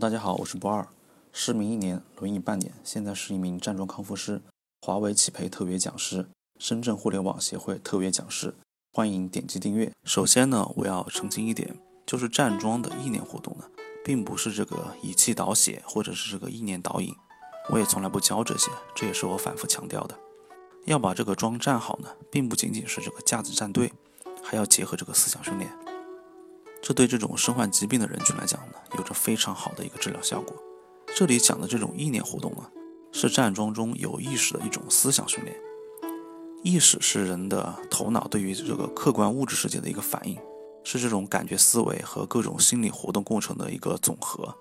大家好，我是不二，失明一年，轮椅半年，现在是一名站桩康复师，华为企培特别讲师，深圳互联网协会特别讲师，欢迎点击订阅。首先呢，我要澄清一点，就是站桩的意念活动呢，并不是这个以气导血，或者是这个意念导引，我也从来不教这些，这也是我反复强调的。要把这个桩站好呢，并不仅仅是这个架子站对，还要结合这个思想训练。这对这种身患疾病的人群来讲呢，有着非常好的一个治疗效果。这里讲的这种意念活动呢，是站桩中有意识的一种思想训练。意识是人的头脑对于这个客观物质世界的一个反应，是这种感觉思维和各种心理活动过程的一个总和。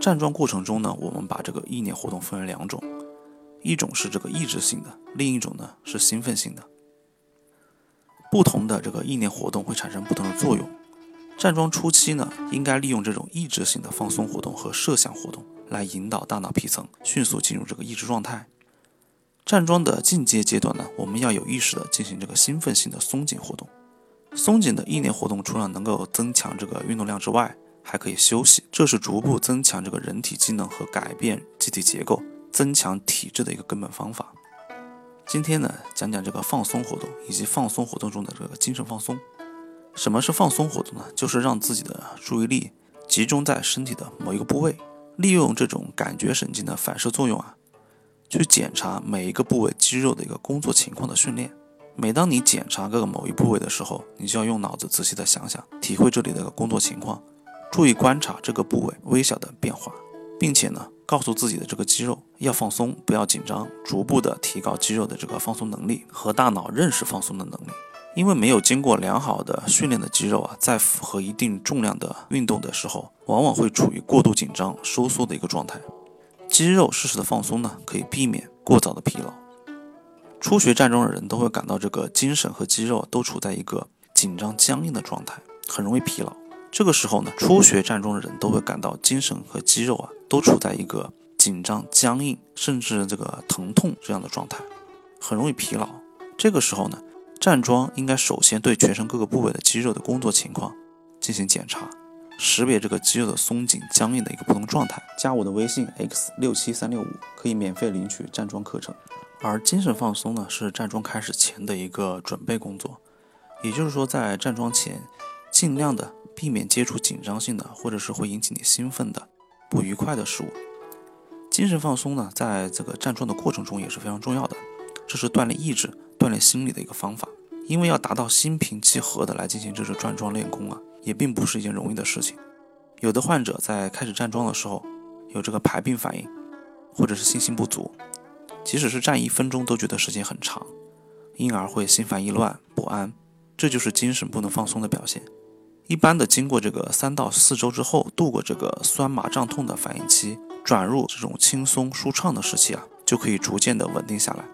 站桩过程中呢，我们把这个意念活动分为两种，一种是这个意志性的，另一种呢是兴奋性的。不同的这个意念活动会产生不同的作用。站桩初期呢，应该利用这种抑制性的放松活动和设想活动来引导大脑皮层迅速进入这个抑制状态。站桩的进阶阶段呢，我们要有意识的进行这个兴奋性的松紧活动。松紧的意念活动除了能够增强这个运动量之外，还可以休息，这是逐步增强这个人体机能和改变机体结构、增强体质的一个根本方法。今天呢，讲讲这个放松活动以及放松活动中的这个精神放松。什么是放松活动呢？就是让自己的注意力集中在身体的某一个部位，利用这种感觉神经的反射作用啊，去检查每一个部位肌肉的一个工作情况的训练。每当你检查各个某一部位的时候，你就要用脑子仔细的想想，体会这里的工作情况，注意观察这个部位微小的变化，并且呢，告诉自己的这个肌肉要放松，不要紧张，逐步的提高肌肉的这个放松能力和大脑认识放松的能力。因为没有经过良好的训练的肌肉啊，在符合一定重量的运动的时候，往往会处于过度紧张、收缩的一个状态。肌肉适时的放松呢，可以避免过早的疲劳。初学站桩的人都会感到这个精神和肌肉都处在一个紧张僵硬的状态，很容易疲劳。这个时候呢，初学站桩的人都会感到精神和肌肉啊都处在一个紧张、僵硬，甚至这个疼痛这样的状态，很容易疲劳。这个时候呢。站桩应该首先对全身各个部位的肌肉的工作情况进行检查，识别这个肌肉的松紧、僵硬的一个不同状态。加我的微信 x 六七三六五，可以免费领取站桩课程。而精神放松呢，是站桩开始前的一个准备工作，也就是说，在站桩前，尽量的避免接触紧张性的或者是会引起你兴奋的不愉快的事物。精神放松呢，在这个站桩的过程中也是非常重要的，这是锻炼意志。锻炼心理的一个方法，因为要达到心平气和的来进行这种站桩练功啊，也并不是一件容易的事情。有的患者在开始站桩的时候，有这个排病反应，或者是信心不足，即使是站一分钟都觉得时间很长，因而会心烦意乱、不安，这就是精神不能放松的表现。一般的经过这个三到四周之后，度过这个酸麻胀痛的反应期，转入这种轻松舒畅的时期啊，就可以逐渐的稳定下来。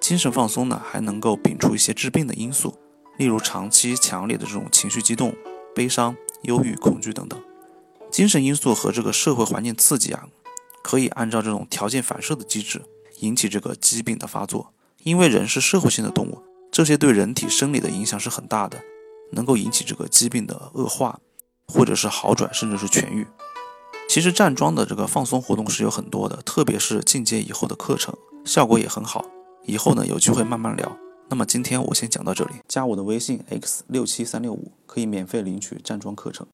精神放松呢，还能够摒除一些致病的因素，例如长期强烈的这种情绪激动、悲伤、忧郁、恐惧等等。精神因素和这个社会环境刺激啊，可以按照这种条件反射的机制引起这个疾病的发作。因为人是社会性的动物，这些对人体生理的影响是很大的，能够引起这个疾病的恶化，或者是好转，甚至是痊愈。其实站桩的这个放松活动是有很多的，特别是进阶以后的课程，效果也很好。以后呢，有机会慢慢聊。那么今天我先讲到这里，加我的微信 x 六七三六五，可以免费领取站桩课程。